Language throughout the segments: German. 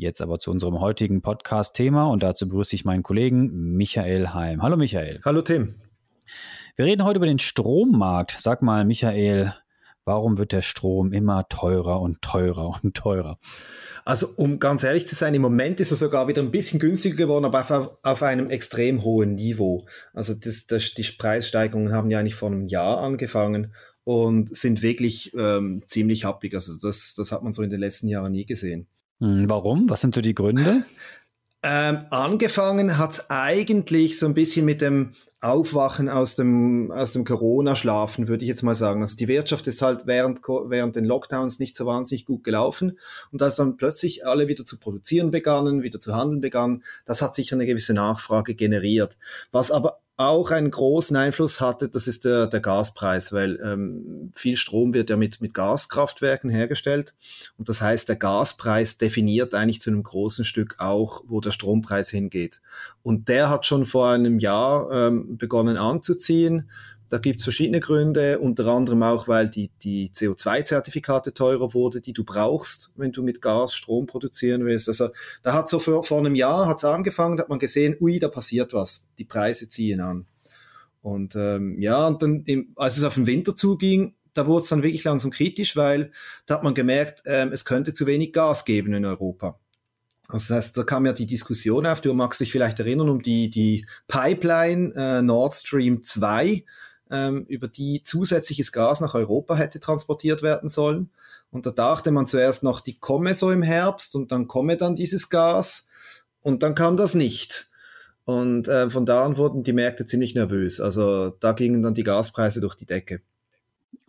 Jetzt aber zu unserem heutigen Podcast-Thema und dazu begrüße ich meinen Kollegen Michael Heim. Hallo Michael. Hallo Tim. Wir reden heute über den Strommarkt. Sag mal, Michael, warum wird der Strom immer teurer und teurer und teurer? Also um ganz ehrlich zu sein, im Moment ist er sogar wieder ein bisschen günstiger geworden, aber auf, auf einem extrem hohen Niveau. Also das, das, die Preissteigerungen haben ja eigentlich vor einem Jahr angefangen und sind wirklich ähm, ziemlich happig. Also das, das hat man so in den letzten Jahren nie gesehen. Hm, warum? Was sind so die Gründe? Ähm, angefangen hat es eigentlich so ein bisschen mit dem Aufwachen aus dem, aus dem Corona-Schlafen, würde ich jetzt mal sagen. Also die Wirtschaft ist halt während, während den Lockdowns nicht so wahnsinnig gut gelaufen. Und als dann plötzlich alle wieder zu produzieren begannen, wieder zu handeln begannen, das hat sicher eine gewisse Nachfrage generiert. Was aber auch einen großen Einfluss hatte, das ist der, der Gaspreis, weil ähm, viel Strom wird ja mit, mit Gaskraftwerken hergestellt. Und das heißt, der Gaspreis definiert eigentlich zu einem großen Stück auch, wo der Strompreis hingeht. Und der hat schon vor einem Jahr ähm, begonnen anzuziehen. Da gibt es verschiedene Gründe, unter anderem auch, weil die, die CO2-Zertifikate teurer wurde, die du brauchst, wenn du mit Gas Strom produzieren willst. Also da hat so vor, vor einem Jahr hat's angefangen, da hat man gesehen, ui, da passiert was, die Preise ziehen an. Und ähm, ja, und dann, im, als es auf den Winter zuging, da wurde es dann wirklich langsam kritisch, weil da hat man gemerkt, ähm, es könnte zu wenig Gas geben in Europa. Das heißt, da kam ja die Diskussion auf, du magst dich vielleicht erinnern, um die, die Pipeline äh, Nord Stream 2, ähm, über die zusätzliches Gas nach Europa hätte transportiert werden sollen. Und da dachte man zuerst noch, die komme so im Herbst und dann komme dann dieses Gas und dann kam das nicht. Und äh, von da an wurden die Märkte ziemlich nervös. Also da gingen dann die Gaspreise durch die Decke.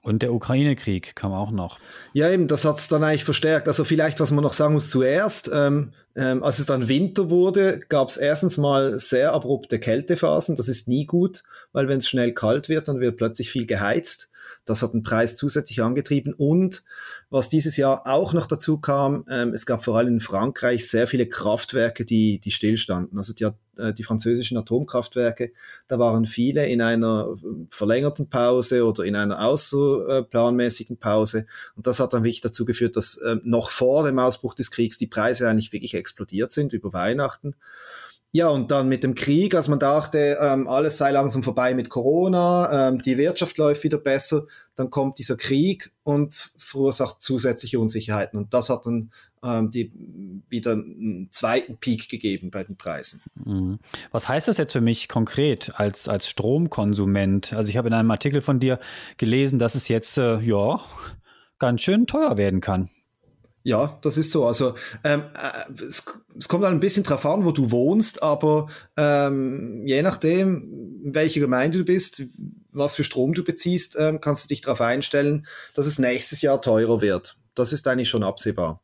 Und der Ukraine-Krieg kam auch noch. Ja, eben, das hat es dann eigentlich verstärkt. Also vielleicht, was man noch sagen muss zuerst, ähm, ähm, als es dann Winter wurde, gab es erstens mal sehr abrupte Kältephasen. Das ist nie gut, weil wenn es schnell kalt wird, dann wird plötzlich viel geheizt. Das hat den Preis zusätzlich angetrieben. Und was dieses Jahr auch noch dazu kam, ähm, es gab vor allem in Frankreich sehr viele Kraftwerke, die, die stillstanden. Also die, äh, die französischen Atomkraftwerke, da waren viele in einer verlängerten Pause oder in einer außerplanmäßigen Pause. Und das hat dann wirklich dazu geführt, dass äh, noch vor dem Ausbruch des Kriegs die Preise eigentlich wirklich explodiert sind über Weihnachten. Ja, und dann mit dem Krieg, als man dachte, ähm, alles sei langsam vorbei mit Corona, ähm, die Wirtschaft läuft wieder besser, dann kommt dieser Krieg und verursacht zusätzliche Unsicherheiten. Und das hat dann ähm, die, wieder einen zweiten Peak gegeben bei den Preisen. Mhm. Was heißt das jetzt für mich konkret als, als Stromkonsument? Also ich habe in einem Artikel von dir gelesen, dass es jetzt, äh, ja, ganz schön teuer werden kann. Ja, das ist so. Also ähm, äh, es, es kommt dann ein bisschen drauf an, wo du wohnst, aber ähm, je nachdem, in welcher Gemeinde du bist, was für Strom du beziehst, ähm, kannst du dich darauf einstellen, dass es nächstes Jahr teurer wird. Das ist eigentlich schon absehbar.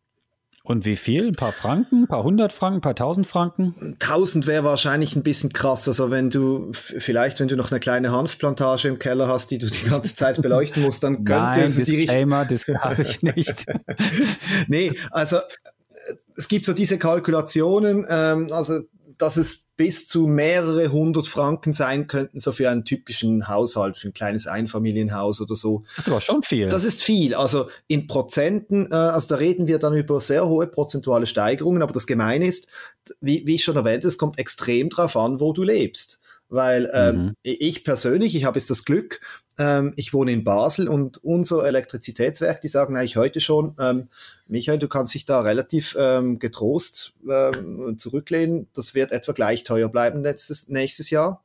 Und wie viel? Ein paar Franken, ein paar hundert Franken, ein paar tausend Franken? Tausend wäre wahrscheinlich ein bisschen krass. Also wenn du, vielleicht wenn du noch eine kleine Hanfplantage im Keller hast, die du die ganze Zeit beleuchten musst, dann könnte Nein, es die Disclaimer, das habe ich nicht. nee, also es gibt so diese Kalkulationen, ähm, also dass es bis zu mehrere hundert Franken sein könnten, so für einen typischen Haushalt, für ein kleines Einfamilienhaus oder so. Das ist aber schon viel. Das ist viel. Also in Prozenten, äh, also da reden wir dann über sehr hohe prozentuale Steigerungen, aber das Gemeine ist, wie, wie ich schon erwähnte, es kommt extrem drauf an, wo du lebst. Weil ähm, mhm. ich persönlich, ich habe jetzt das Glück, ähm, ich wohne in Basel und unser Elektrizitätswerk, die sagen eigentlich heute schon, ähm, Michael, du kannst dich da relativ ähm, getrost ähm, zurücklehnen. Das wird etwa gleich teuer bleiben nächstes, nächstes Jahr.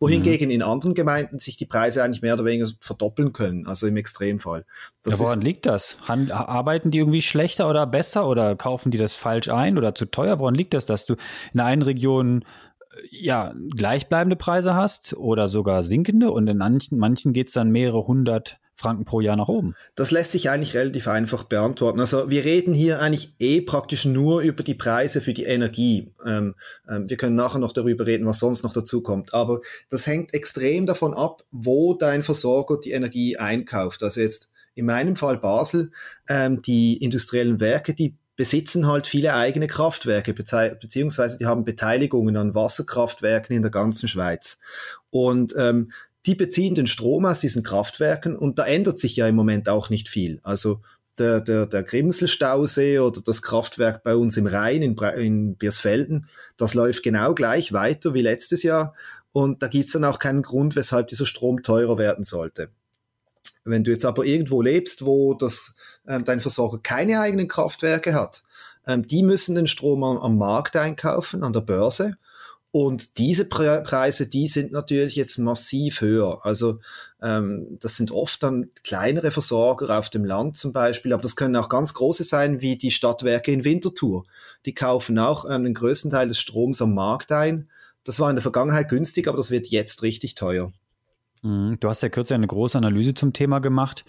Wohingegen mhm. in anderen Gemeinden sich die Preise eigentlich mehr oder weniger verdoppeln können, also im Extremfall. Das ja, woran ist, liegt das? Han arbeiten die irgendwie schlechter oder besser oder kaufen die das falsch ein oder zu teuer? Woran liegt das, dass du in einer Region ja, gleichbleibende Preise hast oder sogar sinkende und in manchen, manchen geht es dann mehrere hundert Franken pro Jahr nach oben? Das lässt sich eigentlich relativ einfach beantworten. Also wir reden hier eigentlich eh praktisch nur über die Preise für die Energie. Ähm, ähm, wir können nachher noch darüber reden, was sonst noch dazu kommt. Aber das hängt extrem davon ab, wo dein Versorger die Energie einkauft. Also jetzt in meinem Fall Basel, ähm, die industriellen Werke, die besitzen halt viele eigene Kraftwerke, beziehungsweise die haben Beteiligungen an Wasserkraftwerken in der ganzen Schweiz. Und ähm, die beziehen den Strom aus diesen Kraftwerken und da ändert sich ja im Moment auch nicht viel. Also der, der, der Grimselstausee oder das Kraftwerk bei uns im Rhein in, in Biersfelden, das läuft genau gleich weiter wie letztes Jahr und da gibt's dann auch keinen Grund, weshalb dieser Strom teurer werden sollte. Wenn du jetzt aber irgendwo lebst, wo das, ähm, dein Versorger keine eigenen Kraftwerke hat, ähm, die müssen den Strom am, Markt einkaufen, an der Börse und diese Pre Preise, die sind natürlich jetzt massiv höher. Also ähm, das sind oft dann kleinere Versorger auf dem Land zum Beispiel, aber das können auch ganz große sein, wie die Stadtwerke in Winterthur. Die kaufen auch ähm, den größten Teil des Stroms am Markt ein. Das war in der Vergangenheit günstig, aber das wird jetzt richtig teuer. Mhm. Du hast ja kürzlich eine große Analyse zum Thema gemacht.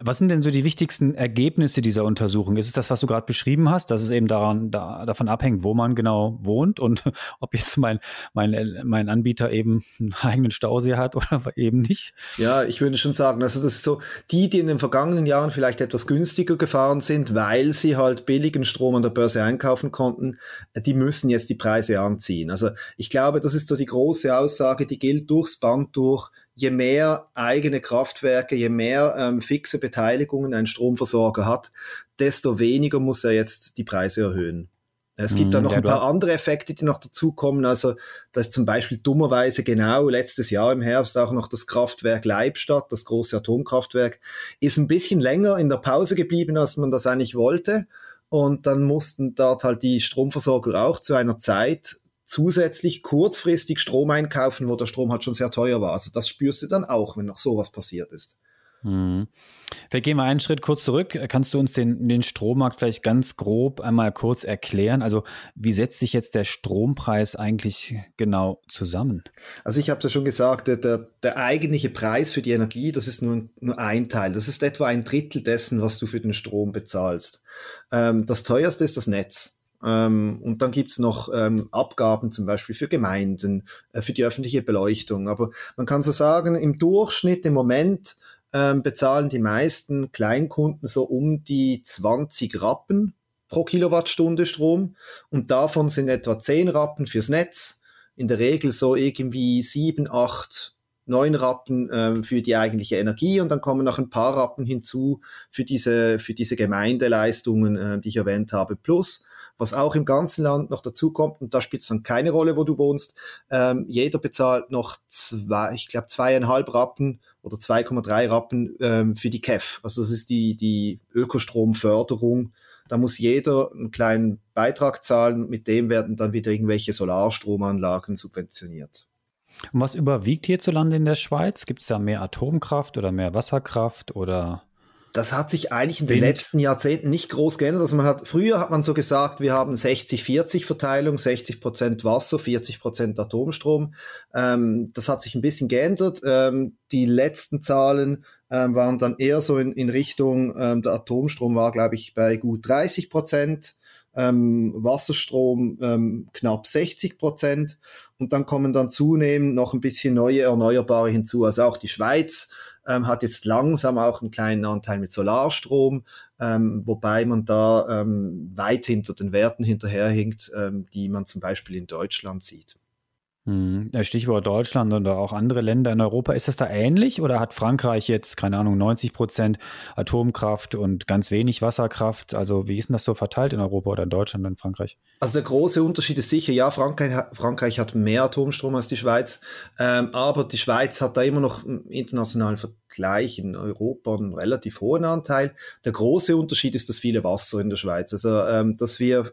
Was sind denn so die wichtigsten Ergebnisse dieser Untersuchung? Ist es das, was du gerade beschrieben hast, dass es eben daran, da, davon abhängt, wo man genau wohnt und ob jetzt mein, mein, mein Anbieter eben einen eigenen Stausee hat oder eben nicht? Ja, ich würde schon sagen, also das ist so, die, die in den vergangenen Jahren vielleicht etwas günstiger gefahren sind, weil sie halt billigen Strom an der Börse einkaufen konnten, die müssen jetzt die Preise anziehen. Also ich glaube, das ist so die große Aussage, die gilt durchs Band durch je mehr eigene Kraftwerke, je mehr ähm, fixe Beteiligungen ein Stromversorger hat, desto weniger muss er jetzt die Preise erhöhen. Es gibt mm, da noch ein paar andere Effekte, die noch dazukommen. Also, da ist zum Beispiel dummerweise genau letztes Jahr im Herbst auch noch das Kraftwerk Leibstadt, das große Atomkraftwerk, ist ein bisschen länger in der Pause geblieben, als man das eigentlich wollte. Und dann mussten dort halt die Stromversorger auch zu einer Zeit zusätzlich kurzfristig Strom einkaufen, wo der Strom halt schon sehr teuer war. Also das spürst du dann auch, wenn noch sowas passiert ist. Hm. Wir gehen mal einen Schritt kurz zurück. Kannst du uns den, den Strommarkt vielleicht ganz grob einmal kurz erklären? Also wie setzt sich jetzt der Strompreis eigentlich genau zusammen? Also ich habe ja schon gesagt, der, der eigentliche Preis für die Energie, das ist nur, nur ein Teil. Das ist etwa ein Drittel dessen, was du für den Strom bezahlst. Ähm, das teuerste ist das Netz. Ähm, und dann gibt's noch ähm, Abgaben zum Beispiel für Gemeinden, äh, für die öffentliche Beleuchtung. Aber man kann so sagen, im Durchschnitt im Moment ähm, bezahlen die meisten Kleinkunden so um die 20 Rappen pro Kilowattstunde Strom. Und davon sind etwa 10 Rappen fürs Netz. In der Regel so irgendwie 7, 8, 9 Rappen ähm, für die eigentliche Energie und dann kommen noch ein paar Rappen hinzu für diese, für diese Gemeindeleistungen, äh, die ich erwähnt habe. Plus was auch im ganzen Land noch dazu kommt, und da spielt es dann keine Rolle, wo du wohnst, ähm, jeder bezahlt noch zwei, ich glaube zweieinhalb Rappen oder 2,3 Rappen ähm, für die KEF. Also das ist die, die Ökostromförderung. Da muss jeder einen kleinen Beitrag zahlen, mit dem werden dann wieder irgendwelche Solarstromanlagen subventioniert. Und was überwiegt hierzulande in der Schweiz? Gibt es da mehr Atomkraft oder mehr Wasserkraft oder das hat sich eigentlich in den letzten Jahrzehnten nicht groß geändert. Also man hat, früher hat man so gesagt, wir haben 60-40 Verteilung, 60 Prozent Wasser, 40 Prozent Atomstrom. Ähm, das hat sich ein bisschen geändert. Ähm, die letzten Zahlen ähm, waren dann eher so in, in Richtung, ähm, der Atomstrom war, glaube ich, bei gut 30 Prozent, ähm, Wasserstrom ähm, knapp 60 Prozent. Und dann kommen dann zunehmend noch ein bisschen neue Erneuerbare hinzu. Also auch die Schweiz ähm, hat jetzt langsam auch einen kleinen Anteil mit Solarstrom, ähm, wobei man da ähm, weit hinter den Werten hinterherhinkt, ähm, die man zum Beispiel in Deutschland sieht. Hm, Stichwort Deutschland oder auch andere Länder in Europa. Ist das da ähnlich oder hat Frankreich jetzt, keine Ahnung, 90 Prozent Atomkraft und ganz wenig Wasserkraft? Also wie ist denn das so verteilt in Europa oder in Deutschland und Frankreich? Also der große Unterschied ist sicher, ja, Frankreich, Frankreich hat mehr Atomstrom als die Schweiz, ähm, aber die Schweiz hat da immer noch im internationalen Vergleich in Europa einen relativ hohen Anteil. Der große Unterschied ist das viele Wasser in der Schweiz. Also ähm, dass wir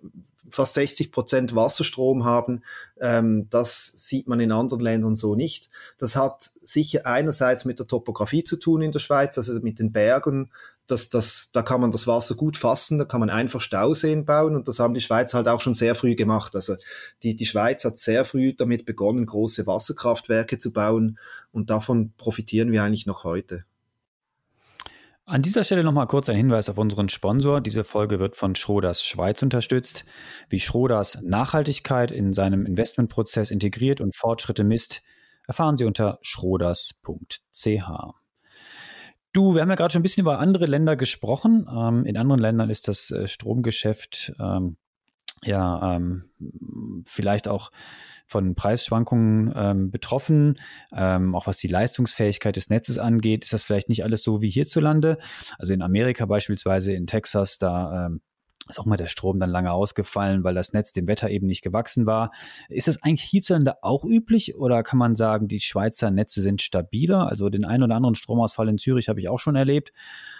fast 60 Prozent Wasserstrom haben. Ähm, das sieht man in anderen Ländern so nicht. Das hat sicher einerseits mit der Topografie zu tun in der Schweiz, also mit den Bergen. das, das, da kann man das Wasser gut fassen, da kann man einfach Stauseen bauen und das haben die Schweiz halt auch schon sehr früh gemacht. Also die, die Schweiz hat sehr früh damit begonnen, große Wasserkraftwerke zu bauen und davon profitieren wir eigentlich noch heute. An dieser Stelle nochmal kurz ein Hinweis auf unseren Sponsor. Diese Folge wird von Schroders Schweiz unterstützt. Wie Schroders Nachhaltigkeit in seinem Investmentprozess integriert und Fortschritte misst, erfahren Sie unter schroders.ch. Du, wir haben ja gerade schon ein bisschen über andere Länder gesprochen. Ähm, in anderen Ländern ist das äh, Stromgeschäft ähm, ja ähm, vielleicht auch von Preisschwankungen ähm, betroffen. Ähm, auch was die Leistungsfähigkeit des Netzes angeht, ist das vielleicht nicht alles so wie hierzulande. Also in Amerika beispielsweise, in Texas, da ähm, ist auch mal der Strom dann lange ausgefallen, weil das Netz dem Wetter eben nicht gewachsen war. Ist das eigentlich hierzulande auch üblich oder kann man sagen, die Schweizer Netze sind stabiler? Also den einen oder anderen Stromausfall in Zürich habe ich auch schon erlebt.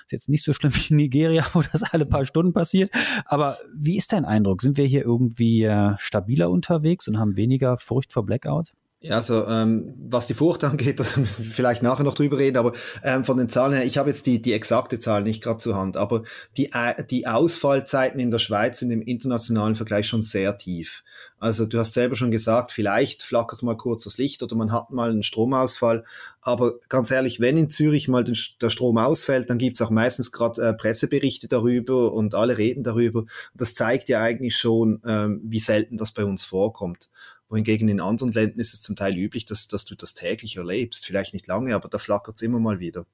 Ist jetzt nicht so schlimm wie in Nigeria, wo das alle paar Stunden passiert. Aber wie ist dein Eindruck? Sind wir hier irgendwie äh, stabiler unterwegs und haben weniger Furcht vor Blackout? Ja, also ähm, was die Furcht angeht, da müssen wir vielleicht nachher noch drüber reden, aber ähm, von den Zahlen her, ich habe jetzt die, die exakte Zahl nicht gerade zur Hand, aber die, äh, die Ausfallzeiten in der Schweiz sind im internationalen Vergleich schon sehr tief. Also du hast selber schon gesagt, vielleicht flackert mal kurz das Licht oder man hat mal einen Stromausfall, aber ganz ehrlich, wenn in Zürich mal den, der Strom ausfällt, dann gibt's auch meistens gerade äh, Presseberichte darüber und alle reden darüber. Das zeigt ja eigentlich schon, ähm, wie selten das bei uns vorkommt wohingegen in anderen Ländern ist es zum Teil üblich, dass, dass du das täglich erlebst. Vielleicht nicht lange, aber da flackert es immer mal wieder.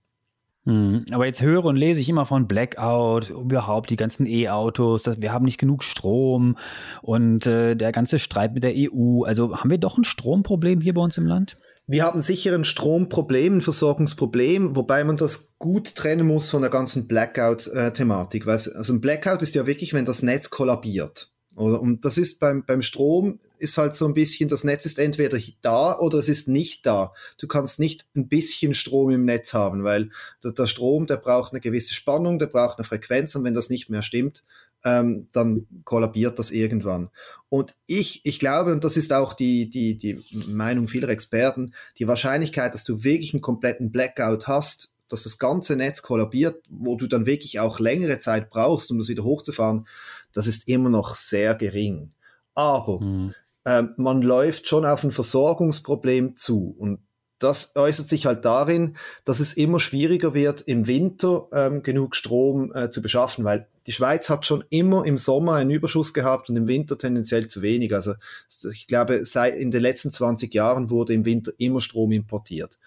Hm, aber jetzt höre und lese ich immer von Blackout, überhaupt die ganzen E-Autos, wir haben nicht genug Strom und äh, der ganze Streit mit der EU. Also haben wir doch ein Stromproblem hier bei uns im Land? Wir haben sicher ein Stromproblem, ein Versorgungsproblem, wobei man das gut trennen muss von der ganzen Blackout-Thematik. Also ein Blackout ist ja wirklich, wenn das Netz kollabiert. Oder? Und das ist beim, beim Strom ist halt so ein bisschen, das Netz ist entweder da oder es ist nicht da. Du kannst nicht ein bisschen Strom im Netz haben, weil der, der Strom, der braucht eine gewisse Spannung, der braucht eine Frequenz und wenn das nicht mehr stimmt, ähm, dann kollabiert das irgendwann. Und ich, ich glaube, und das ist auch die, die, die Meinung vieler Experten, die Wahrscheinlichkeit, dass du wirklich einen kompletten Blackout hast, dass das ganze Netz kollabiert, wo du dann wirklich auch längere Zeit brauchst, um das wieder hochzufahren, das ist immer noch sehr gering. Aber mhm. äh, man läuft schon auf ein Versorgungsproblem zu und das äußert sich halt darin, dass es immer schwieriger wird, im Winter ähm, genug Strom äh, zu beschaffen, weil die Schweiz hat schon immer im Sommer einen Überschuss gehabt und im Winter tendenziell zu wenig. Also ich glaube, seit in den letzten 20 Jahren wurde im Winter immer Strom importiert.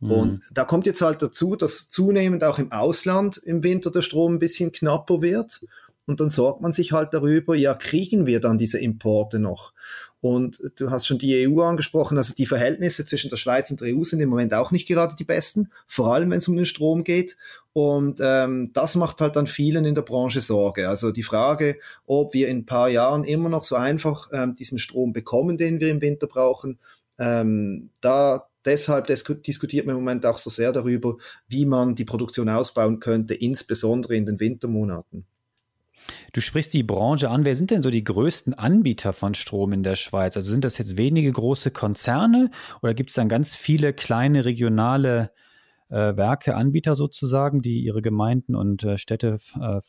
Mhm. Und da kommt jetzt halt dazu, dass zunehmend auch im Ausland im Winter der Strom ein bisschen knapper wird. Und dann sorgt man sich halt darüber, ja, kriegen wir dann diese Importe noch? Und du hast schon die EU angesprochen, also die Verhältnisse zwischen der Schweiz und der EU sind im Moment auch nicht gerade die besten, vor allem wenn es um den Strom geht. Und ähm, das macht halt dann vielen in der Branche Sorge. Also die Frage, ob wir in ein paar Jahren immer noch so einfach ähm, diesen Strom bekommen, den wir im Winter brauchen, ähm, da deshalb diskutiert man im Moment auch so sehr darüber, wie man die Produktion ausbauen könnte, insbesondere in den Wintermonaten. Du sprichst die Branche an. Wer sind denn so die größten Anbieter von Strom in der Schweiz? Also sind das jetzt wenige große Konzerne oder gibt es dann ganz viele kleine regionale äh, Werke, Anbieter sozusagen, die ihre Gemeinden und äh, Städte äh,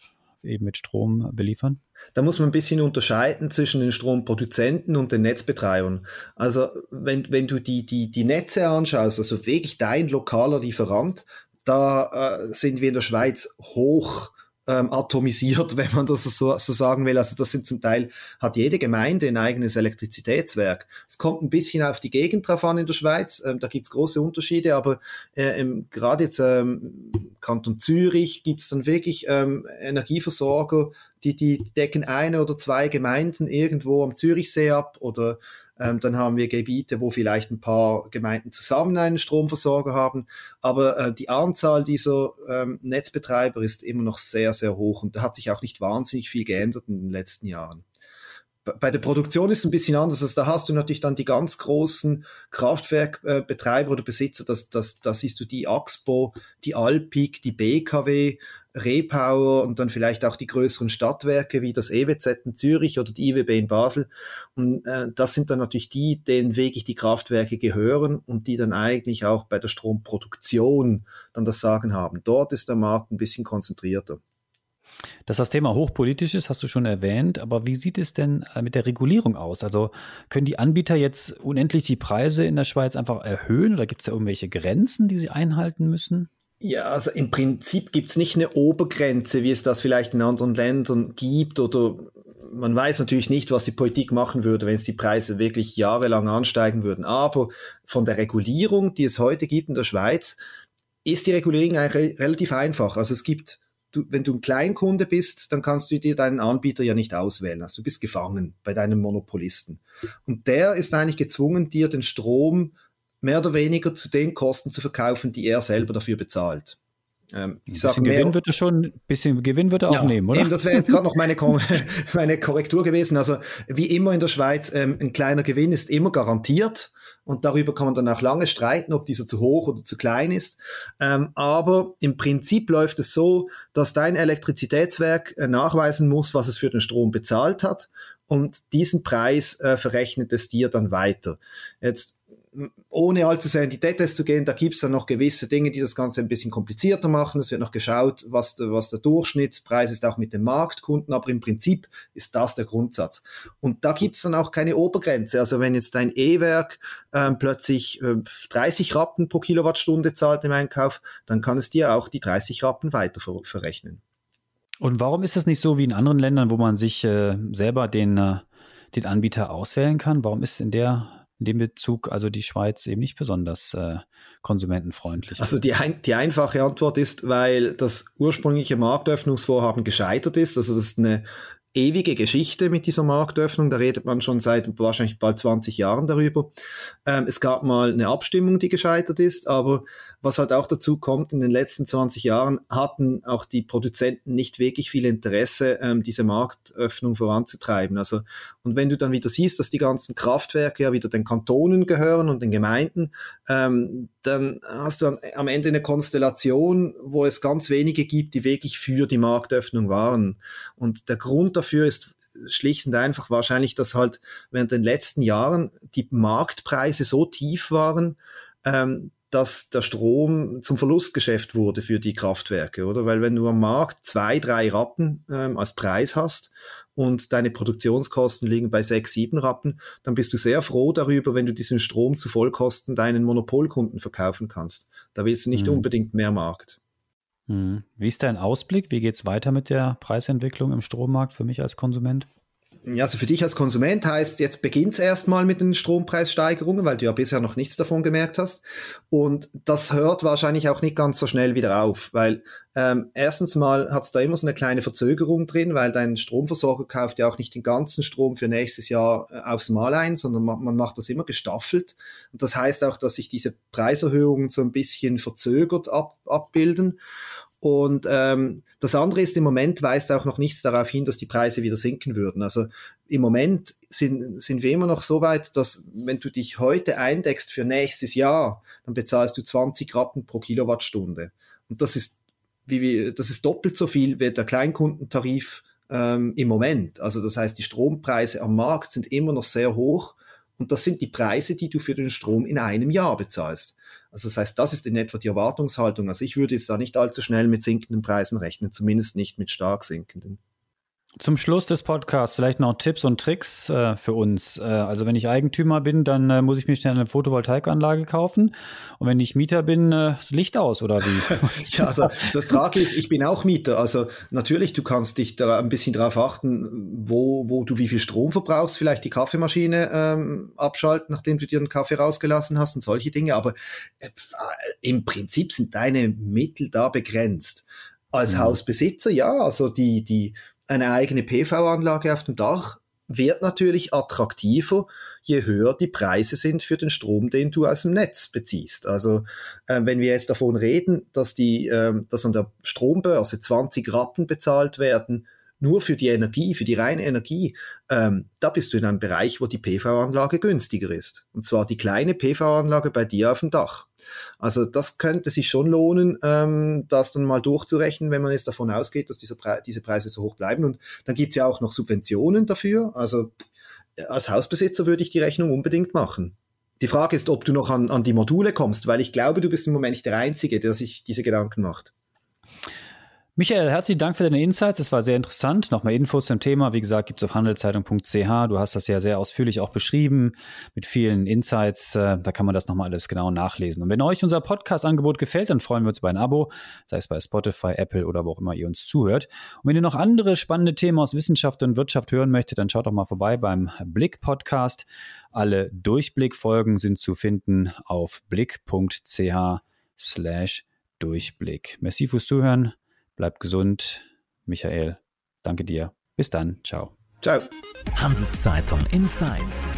eben mit Strom beliefern? Da muss man ein bisschen unterscheiden zwischen den Stromproduzenten und den Netzbetreibern. Also wenn, wenn du die, die, die Netze anschaust, also wirklich dein lokaler Lieferant, da äh, sind wir in der Schweiz hoch ähm, atomisiert, wenn man das so, so sagen will. Also das sind zum Teil, hat jede Gemeinde ein eigenes Elektrizitätswerk. Es kommt ein bisschen auf die Gegend drauf an in der Schweiz, ähm, da gibt's große Unterschiede, aber äh, gerade jetzt ähm, Kanton Zürich gibt's dann wirklich ähm, Energieversorger, die, die decken eine oder zwei Gemeinden irgendwo am Zürichsee ab oder ähm, dann haben wir Gebiete, wo vielleicht ein paar Gemeinden zusammen einen Stromversorger haben. Aber äh, die Anzahl dieser ähm, Netzbetreiber ist immer noch sehr, sehr hoch und da hat sich auch nicht wahnsinnig viel geändert in den letzten Jahren. Bei der Produktion ist es ein bisschen anders. Also da hast du natürlich dann die ganz großen Kraftwerkbetreiber oder Besitzer. Das, das, da siehst du die Axpo, die Alpic, die BKW, Repower und dann vielleicht auch die größeren Stadtwerke wie das EWZ in Zürich oder die IWB in Basel. Und äh, das sind dann natürlich die, denen wirklich die Kraftwerke gehören und die dann eigentlich auch bei der Stromproduktion dann das Sagen haben. Dort ist der Markt ein bisschen konzentrierter. Dass das Thema hochpolitisch ist, hast du schon erwähnt, aber wie sieht es denn äh, mit der Regulierung aus? Also können die Anbieter jetzt unendlich die Preise in der Schweiz einfach erhöhen oder gibt es da irgendwelche Grenzen, die sie einhalten müssen? Ja, also im Prinzip gibt es nicht eine Obergrenze, wie es das vielleicht in anderen Ländern gibt oder man weiß natürlich nicht, was die Politik machen würde, wenn es die Preise wirklich jahrelang ansteigen würden. Aber von der Regulierung, die es heute gibt in der Schweiz, ist die Regulierung eigentlich relativ einfach. Also es gibt du, wenn du ein Kleinkunde bist, dann kannst du dir deinen Anbieter ja nicht auswählen. Also du bist gefangen bei deinem Monopolisten. Und der ist eigentlich gezwungen, dir den Strom mehr oder weniger zu den Kosten zu verkaufen, die er selber dafür bezahlt. Ähm, ich sag, bisschen Gewinn wird er schon, ein bisschen Gewinn wird er auch ja, nehmen, oder? Eben, das wäre jetzt gerade noch meine, meine Korrektur gewesen. Also wie immer in der Schweiz, ähm, ein kleiner Gewinn ist immer garantiert. Und darüber kann man dann auch lange streiten, ob dieser zu hoch oder zu klein ist. Ähm, aber im Prinzip läuft es so, dass dein Elektrizitätswerk äh, nachweisen muss, was es für den Strom bezahlt hat. Und diesen Preis äh, verrechnet es dir dann weiter. Jetzt ohne allzu sehr in die Details zu gehen, da gibt es dann noch gewisse Dinge, die das Ganze ein bisschen komplizierter machen. Es wird noch geschaut, was, der, was der Durchschnittspreis ist, auch mit den Marktkunden, aber im Prinzip ist das der Grundsatz. Und da gibt es dann auch keine Obergrenze. Also wenn jetzt dein E-Werk ähm, plötzlich äh, 30 Rappen pro Kilowattstunde zahlt im Einkauf, dann kann es dir auch die 30 Rappen weiter ver verrechnen. Und warum ist es nicht so wie in anderen Ländern, wo man sich äh, selber den, äh, den Anbieter auswählen kann? Warum ist in der in dem Bezug also die Schweiz eben nicht besonders äh, konsumentenfreundlich. Also die, ein, die einfache Antwort ist, weil das ursprüngliche Marktöffnungsvorhaben gescheitert ist. Also das ist eine ewige Geschichte mit dieser Marktöffnung. Da redet man schon seit wahrscheinlich bald 20 Jahren darüber. Ähm, es gab mal eine Abstimmung, die gescheitert ist, aber was halt auch dazu kommt, in den letzten 20 Jahren hatten auch die Produzenten nicht wirklich viel Interesse, ähm, diese Marktöffnung voranzutreiben. Also, und wenn du dann wieder siehst, dass die ganzen Kraftwerke ja wieder den Kantonen gehören und den Gemeinden, ähm, dann hast du am Ende eine Konstellation, wo es ganz wenige gibt, die wirklich für die Marktöffnung waren. Und der Grund dafür ist schlicht und einfach wahrscheinlich, dass halt während den letzten Jahren die Marktpreise so tief waren, ähm, dass der Strom zum Verlustgeschäft wurde für die Kraftwerke, oder? Weil wenn du am Markt zwei, drei Rappen ähm, als Preis hast und deine Produktionskosten liegen bei sechs, sieben Rappen, dann bist du sehr froh darüber, wenn du diesen Strom zu Vollkosten deinen Monopolkunden verkaufen kannst. Da willst du nicht mhm. unbedingt mehr Markt. Mhm. Wie ist dein Ausblick? Wie geht es weiter mit der Preisentwicklung im Strommarkt für mich als Konsument? Ja, also für dich als Konsument heißt, jetzt beginnt es erstmal mit den Strompreissteigerungen, weil du ja bisher noch nichts davon gemerkt hast. Und das hört wahrscheinlich auch nicht ganz so schnell wieder auf, weil ähm, erstens mal hat es da immer so eine kleine Verzögerung drin, weil dein Stromversorger kauft ja auch nicht den ganzen Strom für nächstes Jahr äh, aufs Mal ein, sondern man, man macht das immer gestaffelt. Und das heißt auch, dass sich diese Preiserhöhungen so ein bisschen verzögert ab, abbilden. Und ähm, das andere ist, im Moment weist auch noch nichts darauf hin, dass die Preise wieder sinken würden. Also im Moment sind, sind wir immer noch so weit, dass wenn du dich heute eindeckst für nächstes Jahr, dann bezahlst du 20 Rappen pro Kilowattstunde. Und das ist, wie wir, das ist doppelt so viel wie der Kleinkundentarif ähm, im Moment. Also das heißt, die Strompreise am Markt sind immer noch sehr hoch. Und das sind die Preise, die du für den Strom in einem Jahr bezahlst. Also das heißt, das ist in etwa die Erwartungshaltung. Also ich würde jetzt da nicht allzu schnell mit sinkenden Preisen rechnen, zumindest nicht mit stark sinkenden. Zum Schluss des Podcasts vielleicht noch Tipps und Tricks äh, für uns. Äh, also wenn ich Eigentümer bin, dann äh, muss ich mir schnell eine Photovoltaikanlage kaufen. Und wenn ich Mieter bin, äh, das Licht aus oder wie? ja, also das Trage ist, ich bin auch Mieter. Also natürlich, du kannst dich da ein bisschen darauf achten, wo, wo du wie viel Strom verbrauchst, vielleicht die Kaffeemaschine ähm, abschalten, nachdem du dir einen Kaffee rausgelassen hast und solche Dinge. Aber äh, im Prinzip sind deine Mittel da begrenzt. Als mhm. Hausbesitzer, ja, also die, die eine eigene PV-Anlage auf dem Dach wird natürlich attraktiver, je höher die Preise sind für den Strom, den du aus dem Netz beziehst. Also äh, wenn wir jetzt davon reden, dass, die, äh, dass an der Strombörse 20 Rappen bezahlt werden, nur für die Energie, für die reine Energie, ähm, da bist du in einem Bereich, wo die PV-Anlage günstiger ist. Und zwar die kleine PV-Anlage bei dir auf dem Dach. Also das könnte sich schon lohnen, ähm, das dann mal durchzurechnen, wenn man jetzt davon ausgeht, dass diese, Pre diese Preise so hoch bleiben. Und dann gibt's ja auch noch Subventionen dafür. Also als Hausbesitzer würde ich die Rechnung unbedingt machen. Die Frage ist, ob du noch an, an die Module kommst, weil ich glaube, du bist im Moment nicht der Einzige, der sich diese Gedanken macht. Michael, herzlichen Dank für deine Insights. Es war sehr interessant. Nochmal Infos zum Thema. Wie gesagt, gibt es auf handelszeitung.ch. Du hast das ja sehr ausführlich auch beschrieben mit vielen Insights. Äh, da kann man das nochmal alles genau nachlesen. Und wenn euch unser Podcast-Angebot gefällt, dann freuen wir uns über ein Abo, sei es bei Spotify, Apple oder wo auch immer ihr uns zuhört. Und wenn ihr noch andere spannende Themen aus Wissenschaft und Wirtschaft hören möchtet, dann schaut doch mal vorbei beim Blick-Podcast. Alle Durchblick-Folgen sind zu finden auf blick.ch slash Durchblick. Merci fürs Zuhören. Bleib gesund. Michael, danke dir. Bis dann. Ciao. Ciao. Handelszeitung Insights.